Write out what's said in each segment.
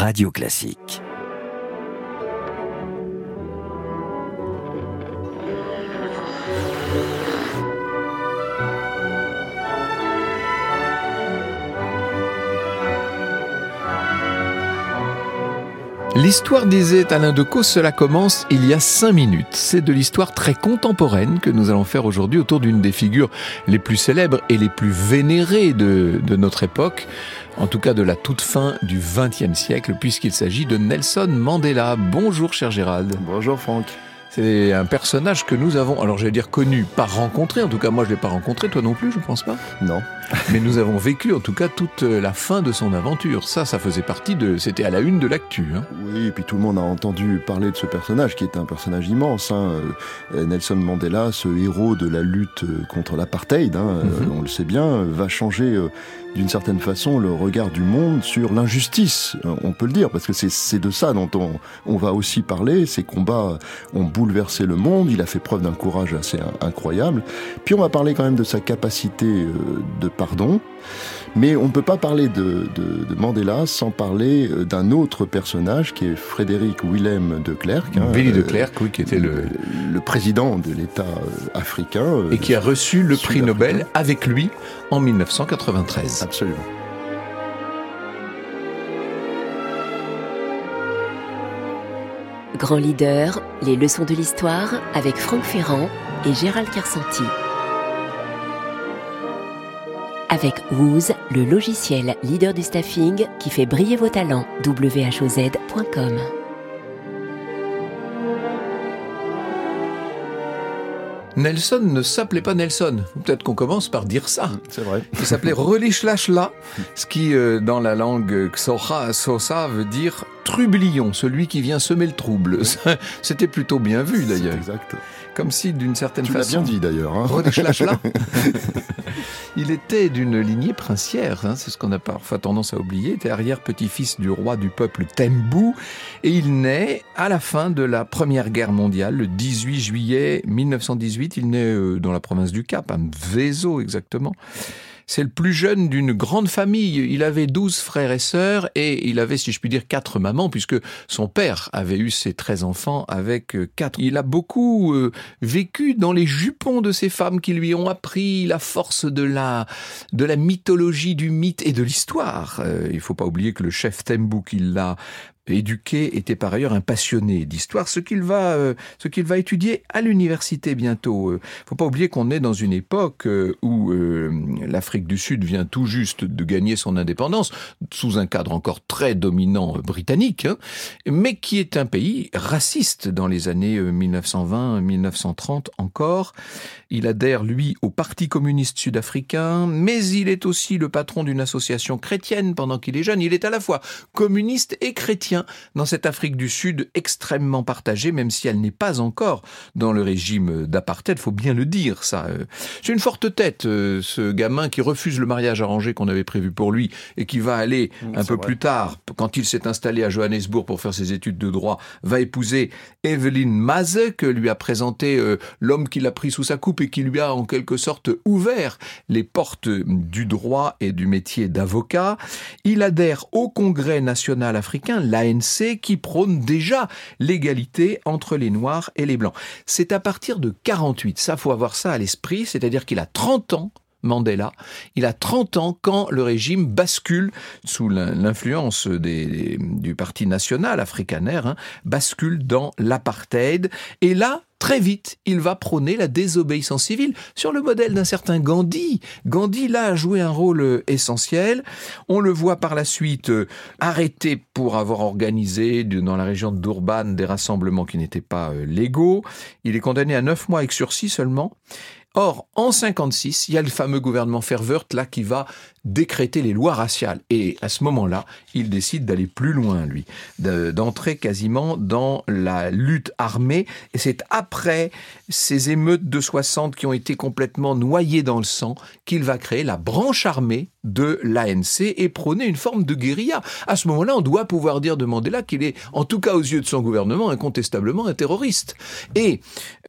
Radio Classique. L'histoire disait Alain Decaux, cela commence il y a cinq minutes. C'est de l'histoire très contemporaine que nous allons faire aujourd'hui autour d'une des figures les plus célèbres et les plus vénérées de, de notre époque, en tout cas de la toute fin du XXe siècle, puisqu'il s'agit de Nelson Mandela. Bonjour cher Gérald. Bonjour Franck. C'est un personnage que nous avons, alors j'allais dire connu, pas rencontré, en tout cas moi je l'ai pas rencontré, toi non plus je pense pas? Non. Mais nous avons vécu en tout cas toute la fin de son aventure. Ça, ça faisait partie de, c'était à la une de l'actu. Hein. Oui, et puis tout le monde a entendu parler de ce personnage qui est un personnage immense. Hein. Euh, Nelson Mandela, ce héros de la lutte contre l'apartheid, hein, mm-hmm. on le sait bien, va changer euh, d'une certaine façon le regard du monde sur l'injustice, on peut le dire, parce que c'est de ça dont on, on, va aussi parler. Ces combats ont bouleversé le monde, il a fait preuve d'un courage assez incroyable. Puis on va parler quand même de sa capacité euh, de pardon. Mais on ne peut pas parler de, de, de Mandela sans parler euh, d'un autre personnage qui est Frédéric Willem de Klerk. Hein, Willy de Klerk, oui, qui était le, le président de l'État euh, africain. Et qui a reçu le prix Nobel avec lui en 1993. Absolument. Grand leader, les leçons de l'histoire avec Franck Ferrand et Gérald Carsanti avec Wooz, le logiciel leader du staffing qui fait briller vos talents. whoz.com Nelson ne s'appelait pas Nelson. Peut-être qu'on commence par dire ça. C'est vrai. Il s'appelait Relishlashla, ce qui, euh, dans la langue Xhosa, Sosa, veut dire trublion, celui qui vient semer le trouble. C'était plutôt bien vu d'ailleurs. Exact. Comme si d'une certaine tu façon. Tu bien dit d'ailleurs. Hein. Il était d'une lignée princière, hein, c'est ce qu'on a parfois tendance à oublier. Il était arrière-petit-fils du roi du peuple Tembu et il naît à la fin de la Première Guerre mondiale, le 18 juillet 1918. Il naît euh, dans la province du Cap, à Mvezo exactement. C'est le plus jeune d'une grande famille. Il avait douze frères et sœurs et il avait, si je puis dire, quatre mamans puisque son père avait eu ses treize enfants avec euh, quatre. Il a beaucoup euh, vécu dans les jupons de ces femmes qui lui ont appris la force de la, de la mythologie, du mythe et de l'histoire. Euh, il faut pas oublier que le chef Tembu qui l'a éduqué, était par ailleurs un passionné d'histoire, ce qu'il va, euh, ce va étudier à l'université bientôt. Euh, faut pas oublier qu'on est dans une époque euh, où euh, l'Afrique du Sud vient tout juste de gagner son indépendance, sous un cadre encore très dominant britannique, hein, mais qui est un pays raciste dans les années 1920-1930 encore. Il adhère, lui, au Parti communiste sud-africain, mais il est aussi le patron d'une association chrétienne pendant qu'il est jeune. Il est à la fois communiste et chrétien dans cette Afrique du Sud extrêmement partagée, même si elle n'est pas encore dans le régime d'apartheid, faut bien le dire, ça. C'est une forte tête, ce gamin qui refuse le mariage arrangé qu'on avait prévu pour lui et qui va aller un peu vrai. plus tard, quand il s'est installé à Johannesburg pour faire ses études de droit, va épouser Evelyn Maze, que lui a présenté euh, l'homme qui l'a pris sous sa coupe et qui lui a en quelque sorte ouvert les portes du droit et du métier d'avocat. Il adhère au Congrès national africain, qui prône déjà l'égalité entre les Noirs et les Blancs. C'est à partir de 48, ça faut avoir ça à l'esprit, c'est-à-dire qu'il a 30 ans Mandela. Il a 30 ans quand le régime bascule sous l'influence du Parti national africaner, hein, bascule dans l'apartheid. Et là, très vite, il va prôner la désobéissance civile sur le modèle d'un certain Gandhi. Gandhi, là, a joué un rôle essentiel. On le voit par la suite euh, arrêté pour avoir organisé dans la région Durban des rassemblements qui n'étaient pas euh, légaux. Il est condamné à neuf mois avec sursis seulement. Or, en 56, il y a le fameux gouvernement Fervert là qui va décréter les lois raciales. Et à ce moment-là, il décide d'aller plus loin, lui, d'entrer quasiment dans la lutte armée. Et c'est après ces émeutes de 60 qui ont été complètement noyées dans le sang qu'il va créer la branche armée de l'ANC et prôner une forme de guérilla. À ce moment-là, on doit pouvoir dire de Mandela qu'il est, en tout cas aux yeux de son gouvernement, incontestablement un terroriste. Et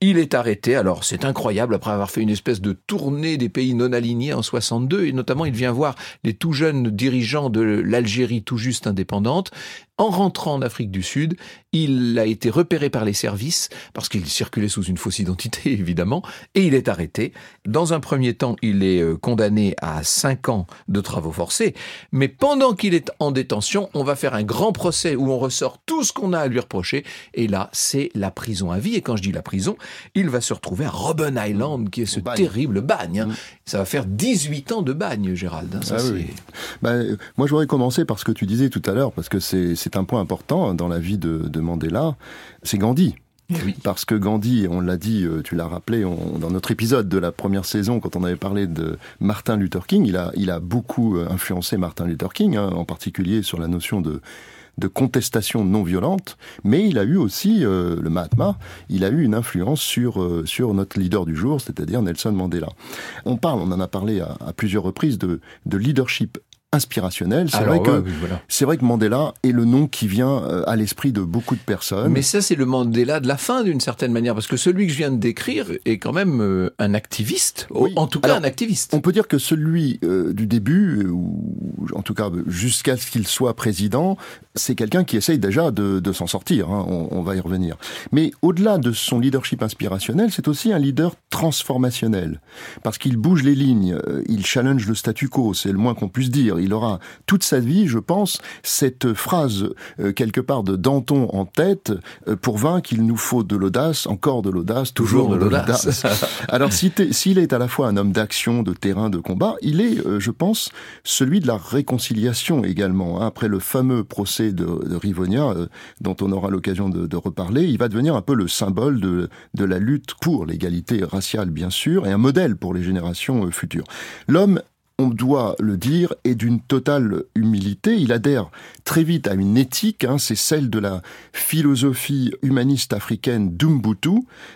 il est arrêté, alors c'est incroyable, après avoir fait une espèce de tournée des pays non alignés en 62, et notamment il vient voir les tout jeunes dirigeants de l'Algérie tout juste indépendante. En rentrant en Afrique du Sud, il a été repéré par les services parce qu'il circulait sous une fausse identité évidemment et il est arrêté. Dans un premier temps, il est euh, condamné à 5 ans de travaux forcés, mais pendant qu'il est en détention, on va faire un grand procès où on ressort tout ce qu'on a à lui reprocher et là, c'est la prison à vie et quand je dis la prison, il va se retrouver à Robben Island qui est ce terrible bagne. Hein. Mm. Ça va faire 18 ans de bagne, Gérald. Hein. Ah bah, moi, je voudrais commencer par ce que tu disais tout à l'heure parce que c'est un point important dans la vie de Mandela, c'est Gandhi. Oui. Parce que Gandhi, on l'a dit, euh, tu l'as rappelé dans notre épisode de la première saison, quand on avait parlé de Martin Luther King, il a, il a beaucoup euh, influencé Martin Luther King, hein, en particulier sur la notion de, de contestation non violente, mais il a eu aussi, euh, le Mahatma, il a eu une influence sur, sur notre leader du jour, c'est-à-dire Nelson Mandela. On parle, on en a parlé à, à plusieurs reprises, de, de leadership inspirationnel. C'est vrai, que, c'est vrai que Mandela est le nom qui vient euh, à l'esprit de beaucoup de personnes. Mais ça, c'est le Mandela de la fin, d'une certaine manière, parce que celui que je viens de décrire est quand même euh, un activiste, en tout cas un activiste. On peut dire que celui euh, du début, ou en tout cas jusqu'à ce qu'il soit président, c'est quelqu'un qui essaye déjà de, de s'en sortir, hein, on, on, va y revenir. Mais au-delà de son leadership inspirationnel, c'est aussi un leader transformationnel, parce qu'il bouge les lignes, il challenge le statu quo, c'est le moins qu'on puisse dire il aura toute sa vie, je pense, cette phrase euh, quelque part de Danton en tête euh, pour vaincre qu'il nous faut de l'audace, encore de l'audace, toujours, de l'audace. Alors s'il est à la fois un homme d'action, de terrain, de combat, il est, euh, je pense, celui de la réconciliation également. Hein. Après le fameux procès de, Rivonia, dont on aura l'occasion de, de, reparler, il va devenir un peu le symbole de, de la lutte pour l'égalité raciale, bien sûr, et un modèle pour les générations futures. L'homme on doit le dire, est d'une totale humilité. Il adhère très vite à une éthique, hein, c'est celle de la philosophie humaniste africaine d'Umbutu,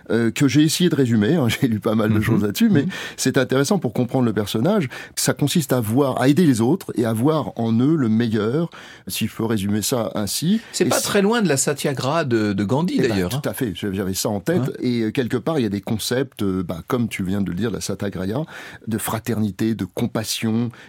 euh, que j'ai essayé de résumer. Hein, j'ai lu pas mal de mhm. choses là-dessus, mais mhm. c'est intéressant pour comprendre le personnage. Ça consiste à voir, à aider les autres et à voir en eux le meilleur, s'il faut résumer ça ainsi. C'est pas très loin de la satyagraha de, de Gandhi eh ben, d'ailleurs. tout à fait, j'avais ça en tête. Hein et euh, quelque part, il y a des concepts, euh, bah, comme tu viens de le dire, la satyagraha, de fraternité, de compassion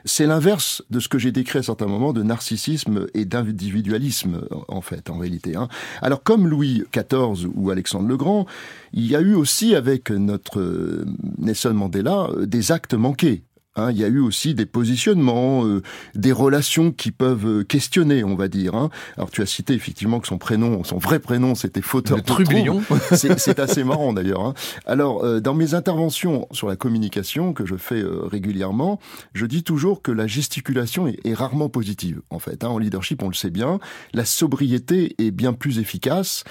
c'est l'inverse de ce que j'ai décrit à certains moments de narcissisme et d'individualisme, en fait, en réalité. Hein. Alors, comme Louis XIV ou Alexandre le Grand, il y a eu aussi avec notre euh, Nelson Mandela des actes manqués. Hein, il y a eu aussi des positionnements, euh, des relations qui peuvent euh, questionner, on va dire. Hein. Alors tu as cité effectivement que son prénom, son vrai prénom, c'était Fauteur Trubillon. C'est assez marrant d'ailleurs. Hein. Alors euh, dans mes interventions sur la communication que je fais régulièrement, je dis toujours que la gesticulation est, est rarement positive. En fait, hein. en leadership, on le sait bien, la sobriété est bien plus efficace.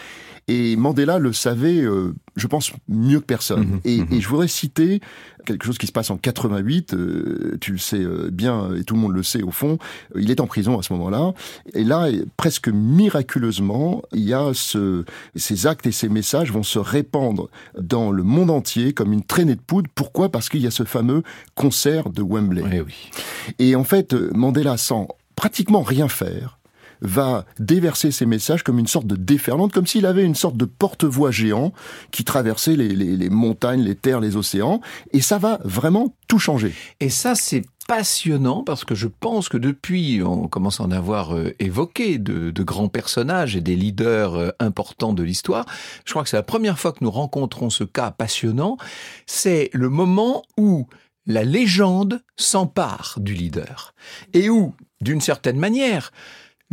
Et Mandela le savait, euh, je pense, mieux que personne. Mhm, et, mhm. et, je voudrais citer quelque chose qui se passe en 88. Euh, tu le sais euh, bien, et tout le monde le sait au fond. il est en prison à ce moment-là. Et là, presque miraculeusement, il y a ce, ces actes et ces messages vont se répandre dans le monde entier comme une traînée de poudre. Pourquoi? Parce qu'il y a ce fameux concert de Wembley. Oui, oui. Et en fait, Mandela, sans pratiquement rien faire, va déverser ses messages comme une sorte de déferlante, comme s'il avait une sorte de porte-voix géant qui traversait les, montagnes, les terres, les océans, et ça va vraiment tout changer. Et ça, c'est passionnant parce que je pense que depuis, on commence à en avoir euh, évoqué de, grands personnages et des leaders euh, importants de l'histoire. Je crois que c'est la première fois que nous rencontrons ce cas passionnant. C'est le moment où la légende s'empare du leader et où, d'une certaine manière,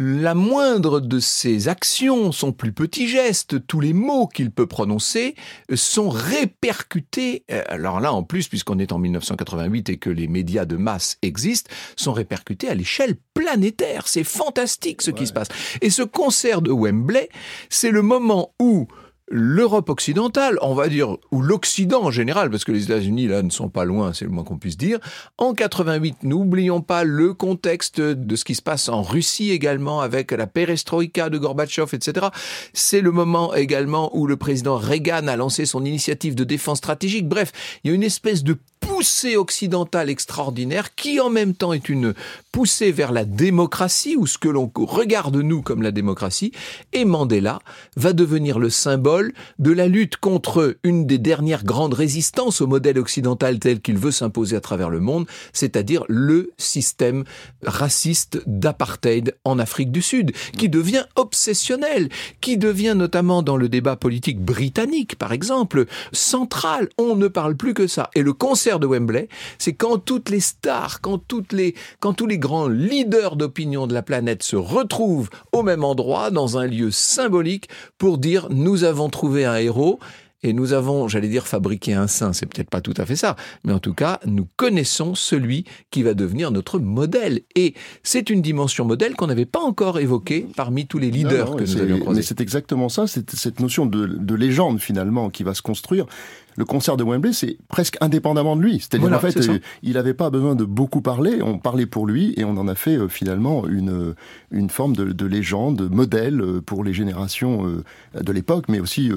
la moindre de ses actions, son plus petit geste, tous les mots qu'il peut prononcer sont répercutés, euh, alors là en plus puisqu'on est en 1988 et que les médias de masse existent, sont répercutés à l'échelle planétaire. C'est fantastique ce qui se passe. Et ce concert de Wembley, c'est le moment où l'Europe occidentale, on va dire, ou l'Occident en général, parce que les États-Unis, là, ne sont pas loin, c'est le moins qu'on puisse dire. En 88, n'oublions pas le contexte de ce qui se passe en Russie également, avec la perestroïka de Gorbatchev, etc. C'est le moment également où le président Reagan a lancé son initiative de défense stratégique. Bref, il y a une espèce de poussée occidentale extraordinaire qui en même temps est une poussée vers la démocratie ou ce que l'on regarde nous comme la démocratie et Mandela va devenir le symbole de la lutte contre une des dernières grandes résistances au modèle occidental tel qu'il veut s'imposer à travers le monde, c'est-à-dire le système raciste d'apartheid en Afrique du Sud qui devient obsessionnel, qui devient notamment dans le débat politique britannique par exemple central, on ne parle plus que ça. Et le de Wembley, c'est quand toutes les stars, quand toutes les, quand tous les grands leaders d'opinion de la planète se retrouvent au même endroit, dans un lieu symbolique, pour dire nous avons trouvé un héros et nous avons, j'allais dire, fabriqué un saint, c'est peut-être pas tout à fait ça, mais en tout cas, nous connaissons celui qui va devenir notre modèle. Et c'est une dimension modèle qu'on n'avait pas encore évoquée parmi tous les leaders que nous avions croisés. Mais c'est exactement ça, c'est cette notion de, de légende finalement qui va se construire le concert de Wembley, c'est presque indépendamment de lui. C'est-à-dire en fait, euh, il n'avait pas besoin de beaucoup parler. On parlait pour lui et on en a fait euh, finalement une une forme de, de, légende, modèle euh, pour les générations de l'époque, mais aussi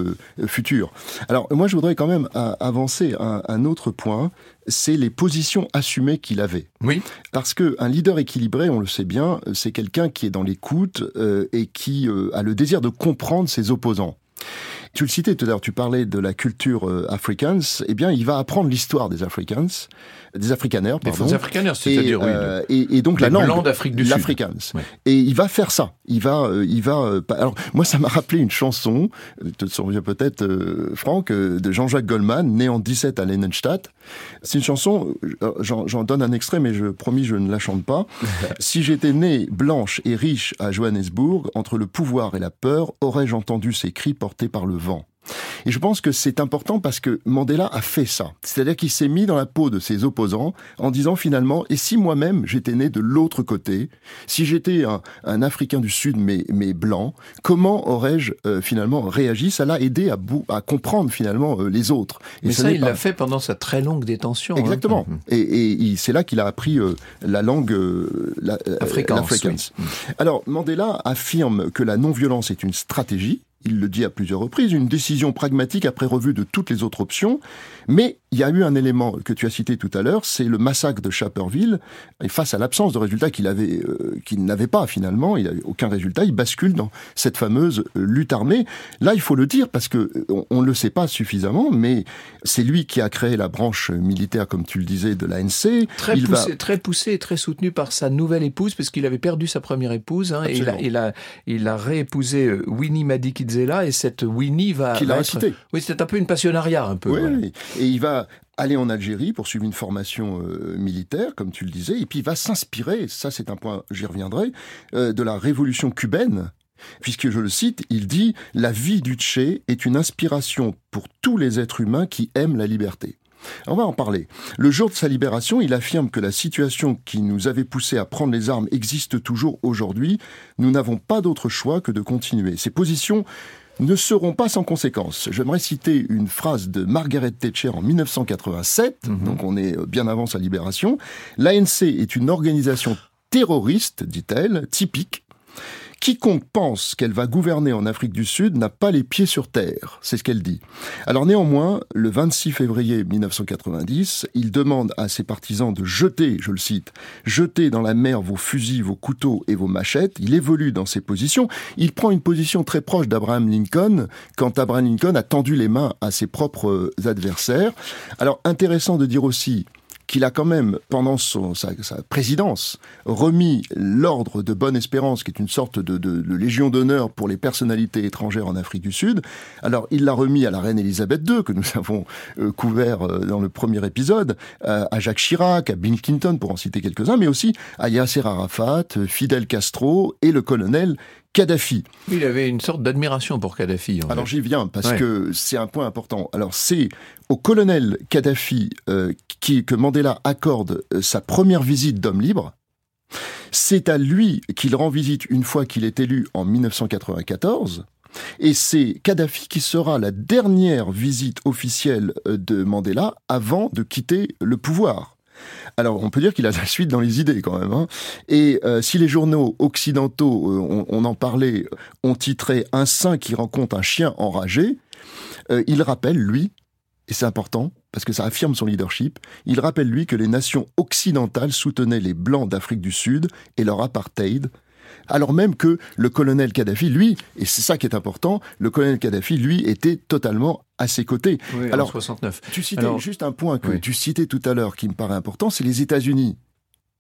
futures. Alors moi, je voudrais quand même avancer un, un autre point c'est les positions assumées qu'il avait. Oui. Parce que un leader équilibré, on le sait bien, c'est quelqu'un qui est dans l'écoute et qui a le désir de comprendre ses opposants. Tu le citais tout à l'heure, tu parlais de la culture euh, afrikaans. Eh bien, il va apprendre l'histoire des Afrikaans, des Afrikaners, pardon. Des Afrikaners, c'est-à-dire oui. Euh, et, et, donc la langue d'Afrique du l'Afrikaans. Et il va faire ça. Il va, euh, il va. Euh, alors moi, ça m'a rappelé une chanson. Tu te souviens peut-être, Franck, de Jean-Jacques Goldman, né en 17 à Lennenstadt. C'est une chanson. J'en donne un extrait, mais je promis, je ne la chante pas. si j'étais né blanche et riche à Johannesburg, entre le pouvoir et la peur, aurais-je entendu ces cris portés par le vent. Et je pense que c'est important parce que Mandela a fait ça. C'est-à-dire qu'il s'est mis dans la peau de ses opposants en disant finalement, et si moi-même j'étais né de l'autre côté, si j'étais un, un, Africain du Sud mais, mais blanc, comment aurais-je euh, finalement réagi? Ça l'a aidé à, à comprendre finalement euh, les autres. Et mais ça, il l'a fait pendant sa très longue détention. Hein. Exactement. Hein. Et, et c'est là qu'il a appris euh, la langue la, africaine. Oui. Alors Mandela affirme que la non-violence est une stratégie il le dit à plusieurs reprises, une décision pragmatique après revue de toutes les autres options. Mais il y a eu un élément que tu as cité tout à l'heure, c'est le massacre de Chaperville. Et face à l'absence de résultats qu'il avait, euh, qu'il n'avait pas finalement, il n'avait aucun résultat, il bascule dans cette fameuse euh, lutte armée. Là, il faut le dire parce que on ne le sait pas suffisamment, mais c'est lui qui a créé la branche militaire, comme tu le disais, de l'ANC. Très il poussé, va... très poussé et très soutenu par sa nouvelle épouse, parce qu'il avait perdu sa première épouse, hein, et il a, il a, il a réépousé euh, Winnie Madikizela et cette Winnie va. Qui l'a incité. Oui, c'est un peu une passionnariat, un peu. Oui, voilà. et il va aller en Algérie pour suivre une formation euh, militaire, comme tu le disais, et puis il va s'inspirer, ça c'est un point, j'y reviendrai, euh, de la révolution cubaine. Puisque je le cite, il dit La vie du Tché est une inspiration pour tous les êtres humains qui aiment la liberté. On va en parler. Le jour de sa libération, il affirme que la situation qui nous avait poussé à prendre les armes existe toujours aujourd'hui. Nous n'avons pas d'autre choix que de continuer. Ces positions ne seront pas sans conséquences. J'aimerais citer une phrase de Margaret Thatcher en 1987, mhm. donc on est bien avant sa libération. L'ANC est une organisation terroriste, dit-elle, typique, Quiconque pense qu'elle va gouverner en Afrique du Sud n'a pas les pieds sur terre, c'est ce qu'elle dit. Alors néanmoins, le 26 février 1990, il demande à ses partisans de jeter, je le cite, jeter dans la mer vos fusils, vos couteaux et vos machettes. Il évolue dans ses positions. Il prend une position très proche d'Abraham Lincoln quand Abraham Lincoln a tendu les mains à ses propres adversaires. Alors intéressant de dire aussi qu'il a quand même, pendant sa, présidence, remis l'ordre de Bonne Espérance, qui est une sorte de légion d'honneur pour les personnalités étrangères en Afrique du Sud. Alors, il l'a remis à la reine Elisabeth II, que nous avons euh, couvert euh, dans le premier épisode, euh, à Jacques Chirac, à Bill Clinton, pour en citer quelques-uns, mais aussi à Yasser Arafat, Fidel Castro et le colonel Kadhafi. Il avait une sorte d'admiration pour Kadhafi. Alors j'y viens parce ouais. que c'est un point important. Alors c'est au colonel Kadhafi euh, qui, que Mandela accorde euh, sa première visite d'homme libre. C'est à lui qu'il rend visite une fois qu'il est élu en 1994. Et c'est Kadhafi qui sera la dernière visite officielle euh, de Mandela avant de quitter le pouvoir. Alors, on peut dire qu'il a la suite dans les idées quand même. Hein. Et euh, si les journaux occidentaux, euh, on, en parlait, ont titré Un saint qui rencontre un chien enragé, euh, il rappelle, lui, et c'est important, parce que ça affirme son leadership, il rappelle lui que les nations occidentales soutenaient les Blancs d'Afrique du Sud et leur apartheid, alors même que le colonel Kadhafi, lui, et c'est ça qui est important, le colonel Kadhafi, lui, était totalement à ses côtés. alors, 69. Tu citais juste un point que tu citais tout à l'heure qui me paraît important, c'est les États-Unis.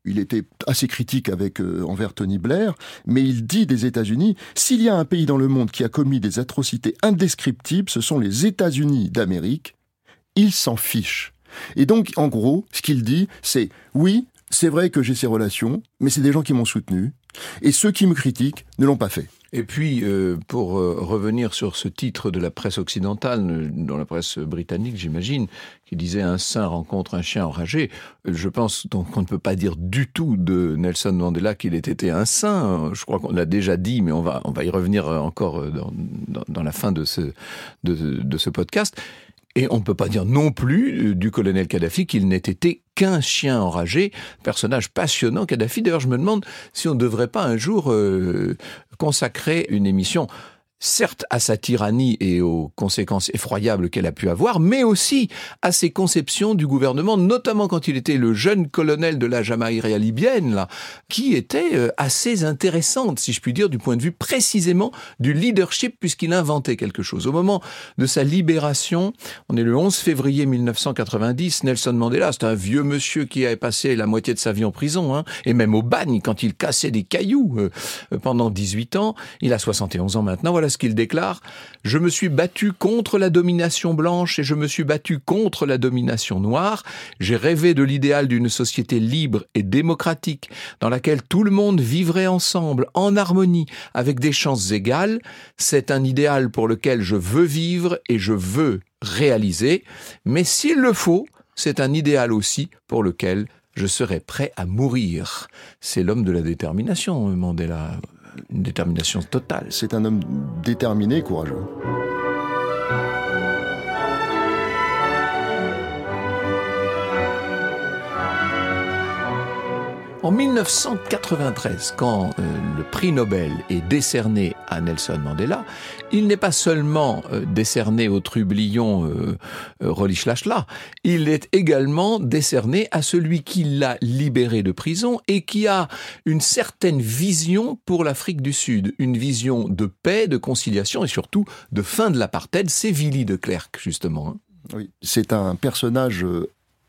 Il était assez critique avec euh, envers Tony Blair, mais il dit des États-Unis s'il y a un pays dans le monde qui a commis des atrocités indescriptibles, ce sont les États-Unis d'Amérique. Il s'en fiche. Et donc, en gros, ce qu'il dit, c'est oui, c'est vrai que j'ai ces relations, mais c'est des gens qui m'ont soutenu, et ceux qui me critiquent ne l'ont pas fait. Et puis, euh, pour euh, revenir sur ce titre de la presse occidentale, euh, dans la presse britannique, j'imagine, qui disait un saint rencontre un chien enragé, je pense donc qu'on ne peut pas dire du tout de Nelson Mandela qu'il ait été un saint. Je crois qu'on l'a déjà dit, mais on va, on va y revenir encore dans, dans, la fin de ce, de, de ce podcast. Et on ne peut pas dire non plus euh, du colonel Kadhafi qu'il n'ait été qu'un chien enragé, personnage passionnant Kadhafi. D'ailleurs, je me demande si on ne devrait pas un jour euh, consacrer une émission certes à sa tyrannie et aux conséquences effroyables qu'elle a pu avoir, mais aussi à ses conceptions du gouvernement, notamment quand il était le jeune colonel de la Jamaïque libyenne, là, qui était euh, assez intéressante, si je puis dire, du point de vue précisément du leadership, puisqu'il inventait quelque chose. Au moment de sa libération, on est le 11 février 1990, Nelson Mandela, c'est un vieux monsieur qui avait passé la moitié de sa vie en prison, hein, et même au bagne quand il cassait des cailloux euh, pendant 18 ans. Il a 71 ans maintenant, voilà qu'il déclare Je me suis battu contre la domination blanche et je me suis battu contre la domination noire. J'ai rêvé de l'idéal d'une société libre et démocratique dans laquelle tout le monde vivrait ensemble, en harmonie, avec des chances égales. C'est un idéal pour lequel je veux vivre et je veux réaliser. Mais s'il le faut, c'est un idéal aussi pour lequel je serai prêt à mourir. C'est l'homme de la détermination, Mandela une détermination totale. C'est un homme déterminé et courageux. En 1993, quand euh, le prix Nobel est décerné à Nelson Mandela, il n'est pas seulement euh, décerné au trublion euh, euh il est également décerné à celui qui l'a libéré de prison et qui a une certaine vision pour l'Afrique du Sud, une vision de paix, de conciliation et surtout de fin de l'apartheid. C'est Willy de Klerk, justement. Hein. Oui, c'est un personnage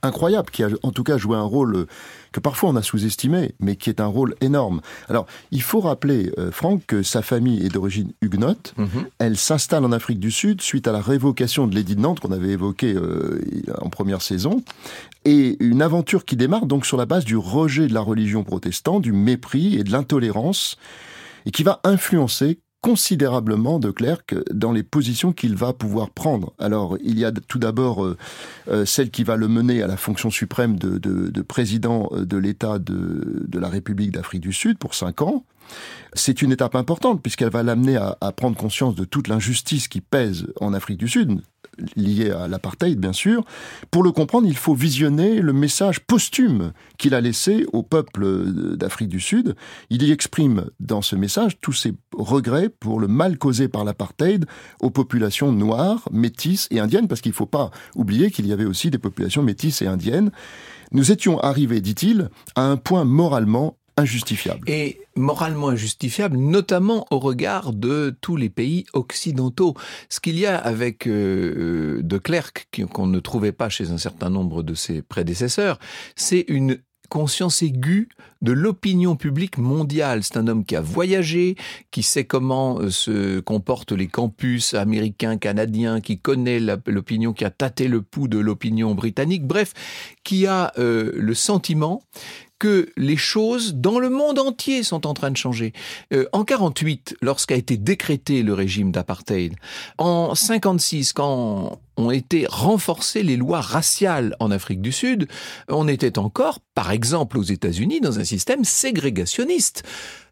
incroyable, qui a en tout cas joué un rôle que parfois on a sous-estimé, mais qui est un rôle énorme. Alors, il faut rappeler, euh, Franck, que sa famille est d'origine huguenote. Mhm. Elle s'installe en Afrique du Sud suite à la révocation de l'édit de Nantes qu'on avait évoqué euh, en première saison. Et une aventure qui démarre donc sur la base du rejet de la religion protestante, du mépris et de l'intolérance, et qui va influencer considérablement de Clerc dans les positions qu'il va pouvoir prendre. Alors, il y a tout d'abord euh, euh, celle qui va le mener à la fonction suprême de, de, président euh, de l'État de, de la République d'Afrique du Sud pour cinq ans. C'est une étape importante puisqu'elle va l'amener à, à, prendre conscience de toute l'injustice qui pèse en Afrique du Sud, lié à l'apartheid bien sûr. Pour le comprendre, il faut visionner le message posthume qu'il a laissé au peuple d'Afrique du Sud. Il y exprime dans ce message tous ses regrets pour le mal causé par l'apartheid aux populations noires, métisses et indiennes, parce qu'il ne faut pas oublier qu'il y avait aussi des populations métisses et indiennes. Nous étions arrivés, dit-il, à un point moralement injustifiable. Et moralement injustifiable, notamment au regard de tous les pays occidentaux. Ce qu'il y a avec euh, de Klerk, qu'on ne trouvait pas chez un certain nombre de ses prédécesseurs, c'est une conscience aiguë de l'opinion publique mondiale. C'est un homme qui a voyagé, qui sait comment euh, se comportent les campus américains, canadiens, qui connaît l'opinion, qui a tâté le pouls de l'opinion britannique, bref, qui a euh, le sentiment que les choses dans le monde entier sont en train de changer. Euh, en 48, lorsqu'a été décrété le régime d'apartheid, en 56, quand ont été renforcées les lois raciales en Afrique du Sud, on était encore, par exemple aux États-Unis, dans un système ségrégationniste.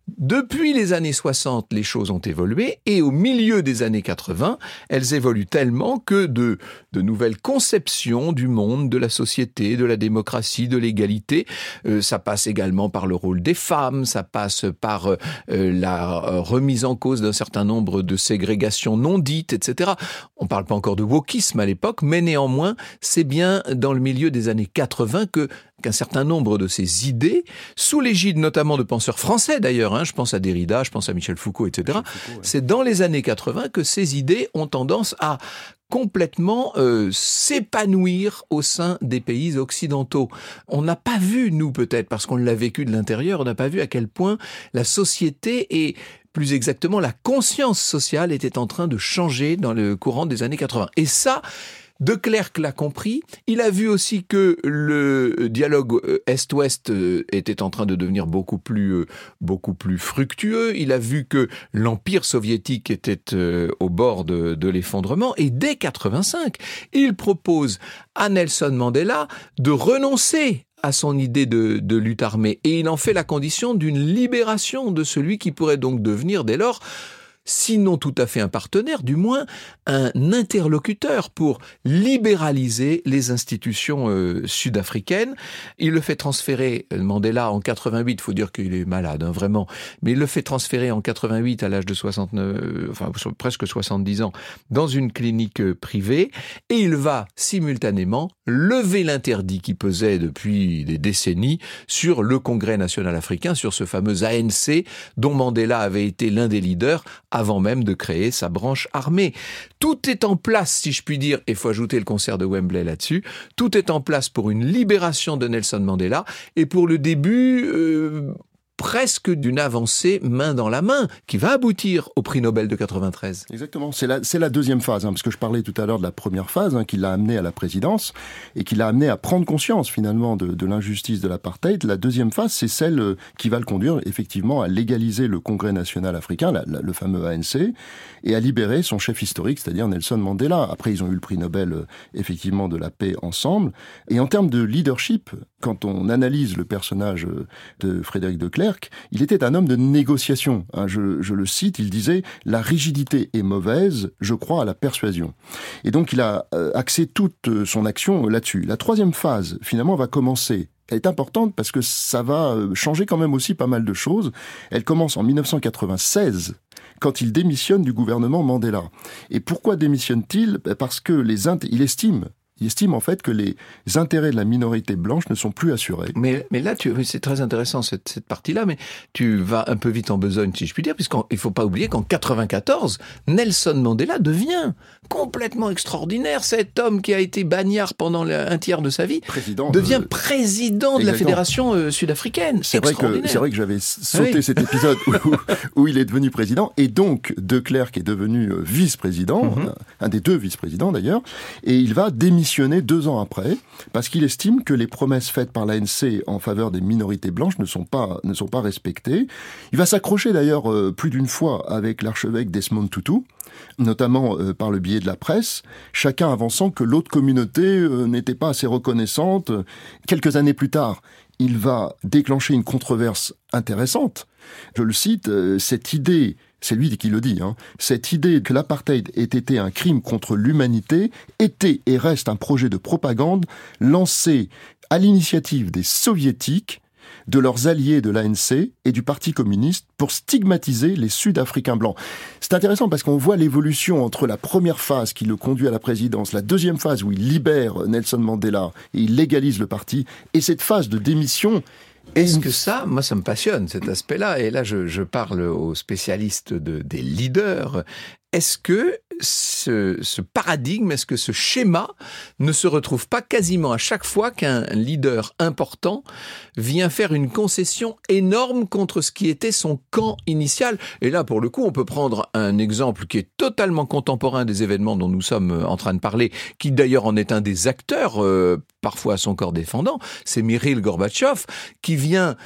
Depuis les années 60, les choses ont évolué et au milieu des années 80, elles évoluent tellement que de, nouvelles conceptions du monde, de la société, de la démocratie, de l'égalité, euh, ça passe également par le rôle des femmes, ça passe par euh, la remise en cause d'un certain nombre de ségrégations non dites, etc. On parle pas encore de wokisme à l'époque, mais néanmoins, c'est bien dans le milieu des années 80 que qu'un certain nombre de ces idées, sous l'égide notamment de penseurs français d'ailleurs, hein, je pense à Derrida, je pense à Michel Foucault, etc., c'est dans les années 80 que ces idées ont tendance à complètement euh, s'épanouir au sein des pays occidentaux. On n'a pas vu, nous peut-être, parce qu'on l'a vécu de l'intérieur, on n'a pas vu à quel point la société et plus exactement la conscience sociale était en train de changer dans le courant des années 80. Et ça, de Klerk l'a compris. Il a vu aussi que le dialogue euh, Est-Ouest euh, était en train de devenir beaucoup plus, euh, beaucoup plus fructueux. Il a vu que l'Empire soviétique était au bord de, l'effondrement. Et dès 85, il propose à Nelson Mandela de renoncer à son idée de, lutte armée et il en fait la condition d'une libération de celui qui pourrait donc devenir dès lors sinon tout à fait un partenaire, du moins un interlocuteur pour libéraliser les institutions euh, sud-africaines. Il le fait transférer, euh, Mandela, en 88, il faut dire qu'il est malade, hein, vraiment, mais il le fait transférer en 88 à l'âge de 69, euh, enfin presque 70 ans, dans une clinique privée, et il va simultanément lever l'interdit qui pesait depuis des décennies sur le Congrès national africain, sur ce fameux ANC dont Mandela avait été l'un des leaders avant même de créer sa branche armée. Tout est en place, si je puis dire, et faut ajouter le concert de Wembley là-dessus, tout est en place pour une libération de Nelson Mandela et pour le début, euh, presque d'une avancée main dans la main qui va aboutir au prix Nobel de 93. Exactement, c'est la, la deuxième phase, hein, parce que je parlais tout à l'heure de la première phase hein, qui l'a amené à la présidence et qui l'a amené à prendre conscience finalement de, l'injustice de l'apartheid. La deuxième phase, c'est celle euh, qui va le conduire effectivement à légaliser le Congrès national africain, le fameux ANC, et à libérer son chef historique, c'est-à-dire Nelson Mandela. Après, ils ont eu le prix Nobel euh, effectivement de la paix ensemble. Et en termes de leadership, quand on analyse le personnage euh, de Frédéric de il était un homme de négociation. Hein, je, le cite, il disait « La rigidité est mauvaise, je crois à la persuasion ». Et donc il a euh, axé toute son action là-dessus. La troisième phase, finalement, va commencer elle est importante parce que ça va euh, changer quand même aussi pas mal de choses. Elle commence en 1996 quand il démissionne du gouvernement Mandela. Et pourquoi démissionne-t-il? Parce que les il estime il estime en fait que les intérêts de la minorité blanche ne sont plus assurés. Mais, mais là, c'est très intéressant cette, cette partie-là, mais tu vas un peu vite en besogne, si je puis dire, puisqu'il ne faut pas oublier qu'en 94, Nelson Mandela devient complètement extraordinaire. Cet homme qui a été bagnard pendant un tiers de sa vie président devient de... président de la fédération euh, sud-africaine. C'est vrai que c'est vrai que j'avais sauté oui. cet épisode où, où, il est devenu président et donc De Klerk est devenu euh, vice-président, mm -hmm. un des deux vice-présidents d'ailleurs, et il va démissionner deux ans après parce qu'il estime que les promesses faites par l'ANC en faveur des minorités blanches ne sont pas ne sont pas respectées. Il va s'accrocher d'ailleurs euh, plus d'une fois avec l'archevêque Desmond Tutu notamment euh, par le biais de la presse, chacun avançant que l'autre communauté euh, n'était pas assez reconnaissante. Quelques années plus tard, il va déclencher une controverse intéressante. Je le cite, cette idée c'est lui qui le dit, hein, cette idée que l'apartheid ait été un crime contre l'humanité était et reste un projet de propagande lancé à l'initiative des soviétiques de leurs alliés de l'ANC et du Parti communiste pour stigmatiser les Sud-Africains blancs. C'est intéressant parce qu'on voit l'évolution entre la première phase qui le conduit à la présidence, la deuxième phase où il libère Nelson Mandela et il légalise le parti, et cette phase de démission est-ce que ça, moi, ça me passionne, cet aspect-là, et là, je, parle aux spécialistes de, des leaders. Est-ce que ce, ce paradigme, est-ce que ce schéma ne se retrouve pas quasiment à chaque fois qu'un leader important vient faire une concession énorme contre ce qui était son camp initial? Et là, pour le coup, on peut prendre un exemple qui est totalement contemporain des événements dont nous sommes en train de parler, qui d'ailleurs en est un des acteurs, euh, parfois à son corps défendant, c'est Mikhail Gorbatchev, qui vient...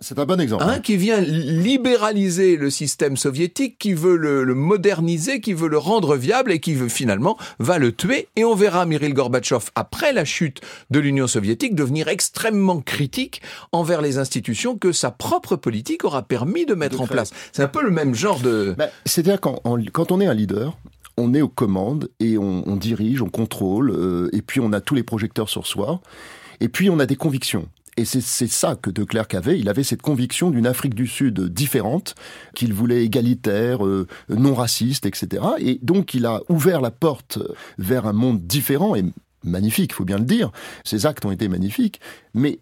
C'est un bon exemple. Hein, qui vient libéraliser le système soviétique, qui veut le, le moderniser, qui veut le rendre viable et qui finalement va le tuer. Et on verra Mikhail Gorbatchev, après la chute de l'Union soviétique, devenir extrêmement critique envers les institutions que sa propre politique aura permis de mettre en place. C'est un peu le même genre de... Bah, c'est-à-dire quand, quand on est un leader, on est aux commandes et on, dirige, on contrôle, euh, et puis on a tous les projecteurs sur soi, et puis on a des convictions. Et c'est ça que De Klerk avait. Il avait cette conviction d'une Afrique du Sud différente, qu'il voulait égalitaire, euh, non raciste, etc. Et donc il a ouvert la porte vers un monde différent et magnifique, faut bien le dire. Ses actes ont été magnifiques, mais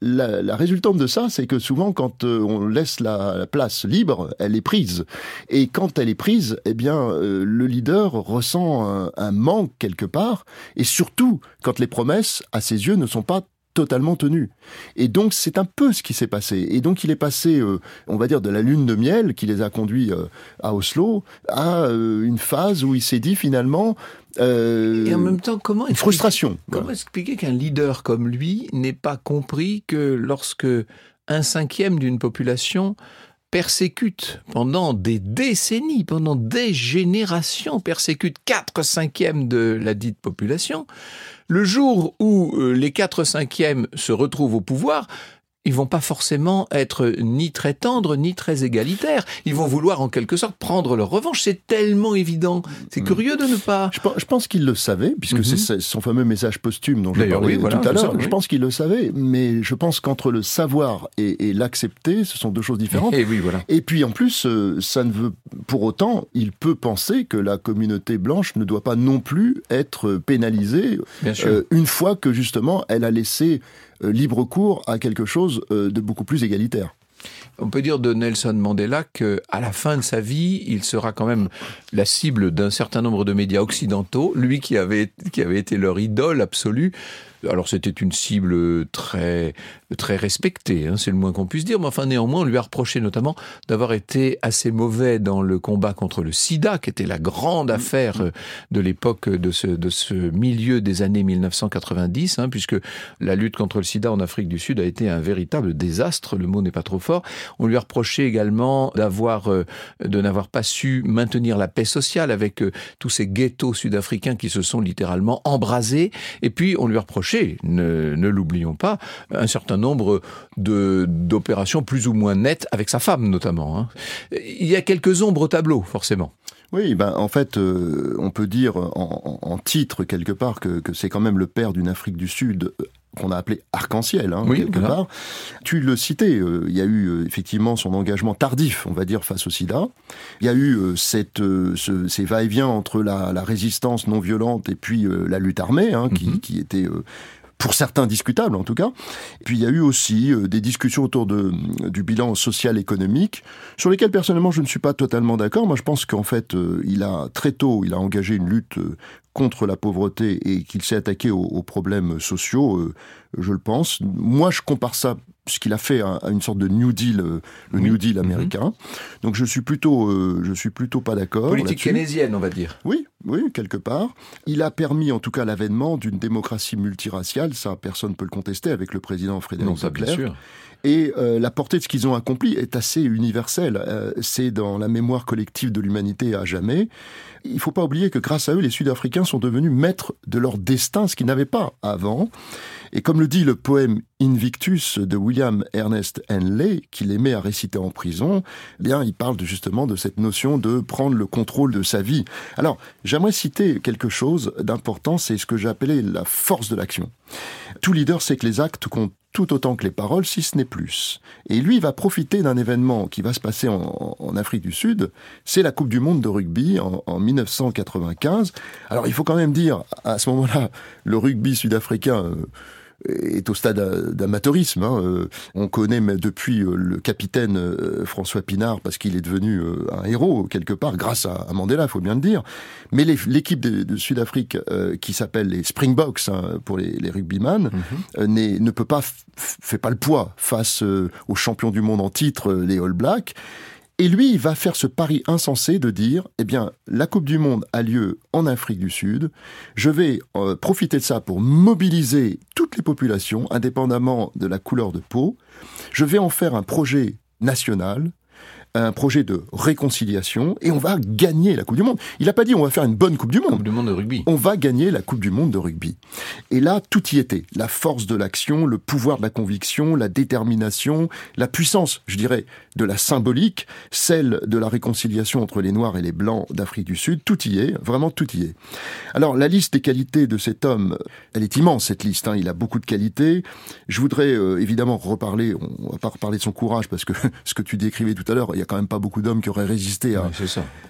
la, résultante de ça, c'est que souvent, quand euh, on laisse la, place libre, elle est prise. Et quand elle est prise, eh bien, euh, le leader ressent un, manque quelque part. Et surtout, quand les promesses, à ses yeux, ne sont pas totalement tenu. Et donc c'est un peu ce qui s'est passé. Et donc il est passé, euh, on va dire, de la lune de miel qui les a conduits euh, à Oslo à euh, une phase où il s'est dit finalement... et en même temps, comment une frustration. Comment expliquer qu'un leader comme lui n'ait pas compris que lorsque un cinquième d'une population persécute pendant des décennies, pendant des générations, persécute quatre cinquièmes de la dite population, le jour où euh, les quatre cinquièmes se retrouvent au pouvoir, ils vont pas forcément être ni très tendres ni très égalitaires. Ils vont vouloir en quelque sorte prendre leur revanche. C'est tellement évident. C'est mm. curieux de ne pas. Je, pense qu'il le savait, puisque c'est mhm. son fameux message posthume dont je parlais tout à l'heure. Je pense qu'il le savait, mais je pense qu'entre le savoir et, l'accepter, ce sont deux choses différentes. Et, oui, voilà. et puis en plus, euh, ça ne veut pour autant, il peut penser que la communauté blanche ne doit pas non plus être pénalisée euh, une fois que justement elle a laissé euh, libre cours à quelque chose euh, de beaucoup plus égalitaire. On peut dire de Nelson Mandela qu'à la fin de sa vie, il sera quand même la cible d'un certain nombre de médias occidentaux, lui qui avait, qui avait été leur idole absolue. Alors c'était une cible très très respectée, hein, c'est le moins qu'on puisse dire, mais enfin néanmoins on lui a reproché notamment d'avoir été assez mauvais dans le combat contre le sida, qui était la grande affaire euh, de l'époque de ce, de ce milieu des années 1990, hein, puisque la lutte contre le sida en Afrique du Sud a été un véritable désastre, le mot n'est pas trop fort. On lui a reproché également d'avoir euh, de n'avoir pas su maintenir la paix sociale avec euh, tous ces ghettos sud-africains qui se sont littéralement embrasés, et puis on lui a reproché ne, l'oublions pas, un certain nombre d'opérations plus ou moins nettes avec sa femme notamment. Hein. Il y a quelques ombres au tableau, forcément. Oui, ben en fait, euh, on peut dire en, titre quelque part que, c'est quand même le père d'une Afrique du Sud qu'on a appelé arc-en-ciel, hein, quelque part. Tu le citais, euh, il y a eu effectivement son engagement tardif, on va dire, face au sida. Il y a eu cette, ces va-et-vient entre la, résistance non violente et puis la lutte armée, hein, qui, mm-hmm. qui, était pour certains discutables en tout cas. Et puis il y a eu aussi euh, des discussions autour de, du bilan social-économique, sur lesquelles personnellement je ne suis pas totalement d'accord. Moi je pense qu'en fait euh, il a très tôt, il a engagé une lutte euh, contre la pauvreté et qu'il s'est attaqué aux, problèmes sociaux, je le pense. Moi je compare ça ce qu'il a fait à, une sorte de New Deal, le New Deal mhm. américain. Donc je suis plutôt, je suis plutôt pas d'accord. Politique keynésienne, on va dire. Oui, oui, quelque part. Il a permis en tout cas l'avènement d'une démocratie multiraciale, ça personne ne peut le contester avec le président Frédéric sûr. Et euh, la portée de ce qu'ils ont accompli est assez universelle. Euh, c'est dans la mémoire collective de l'humanité à jamais. Il ne faut pas oublier que grâce à eux, les Sud-Africains sont devenus maîtres de leur destin, ce qu'ils n'avaient pas avant. Et comme le dit le poème Invictus de William Ernest Henley, qu'il aimait à réciter en prison, eh bien, il parle justement de cette notion de prendre le contrôle de sa vie. Alors, j'aimerais citer quelque chose d'important, c'est ce que appelé la force de l'action. Tout leader sait que les actes comptent tout autant que les paroles, si ce n'est plus. Et lui, va profiter d'un événement qui va se passer en, Afrique du Sud. C'est la Coupe du Monde de rugby en, en, 1995. Alors, il faut quand même dire, à ce moment-là, le rugby sud-africain euh, est au stade d'amateurisme. Hein. Euh, on connaît depuis euh, le capitaine euh, François Pinard parce qu'il est devenu un héros quelque part grâce à Mandela, il faut bien le dire. Mais l'équipe de, Sud-Afrique qui s'appelle les Springboks hein, pour les, les rugbyman mhm. ne peut pas fait pas le poids face aux champions du monde en titre, les All Blacks. Et lui, il va faire ce pari insensé de dire, eh bien, la Coupe du Monde a lieu en Afrique du Sud. Je vais euh, profiter de ça pour mobiliser toutes les populations, indépendamment de la couleur de peau. Je vais en faire un projet national. Un projet de réconciliation et on va gagner la Coupe du Monde. Il n'a pas dit on va faire une bonne Coupe du Monde. Coupe du Monde de rugby. On va gagner la Coupe du Monde de rugby. Et là, tout y était. La force de l'action, le pouvoir de la conviction, la détermination, la puissance, je dirais, de la symbolique, celle de la réconciliation entre les Noirs et les Blancs d'Afrique du Sud. Tout y est, vraiment tout y est. Alors, la liste des qualités de cet homme, elle est immense, cette liste. Hein. Il a beaucoup de qualités. Je voudrais euh, évidemment reparler, on va pas reparler de son courage parce que ce que tu décrivais tout à l'heure, y a quand même pas beaucoup d'hommes qui auraient résisté à,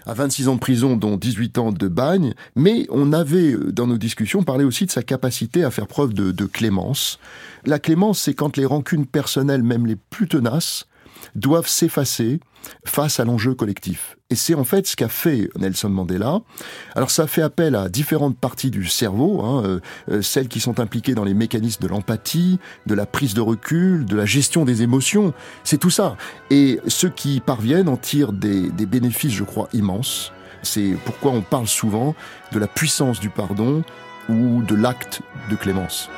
à 26 ans de prison, dont 18 ans de bagne. Mais on avait, euh, dans nos discussions, parlé aussi de sa capacité à faire preuve de, de clémence. La clémence, c'est quand les rancunes personnelles, même les plus tenaces, doivent s'effacer face à l'enjeu collectif. Et c'est en fait ce qu'a fait Nelson Mandela. Alors ça fait appel à différentes parties du cerveau, hein, euh, euh, celles qui sont impliquées dans les mécanismes de l'empathie, de la prise de recul, de la gestion des émotions. C'est tout ça. Et ceux qui parviennent en tirent des, des bénéfices, je crois, immenses. C'est pourquoi on parle souvent de la puissance du pardon ou de l'acte de clémence.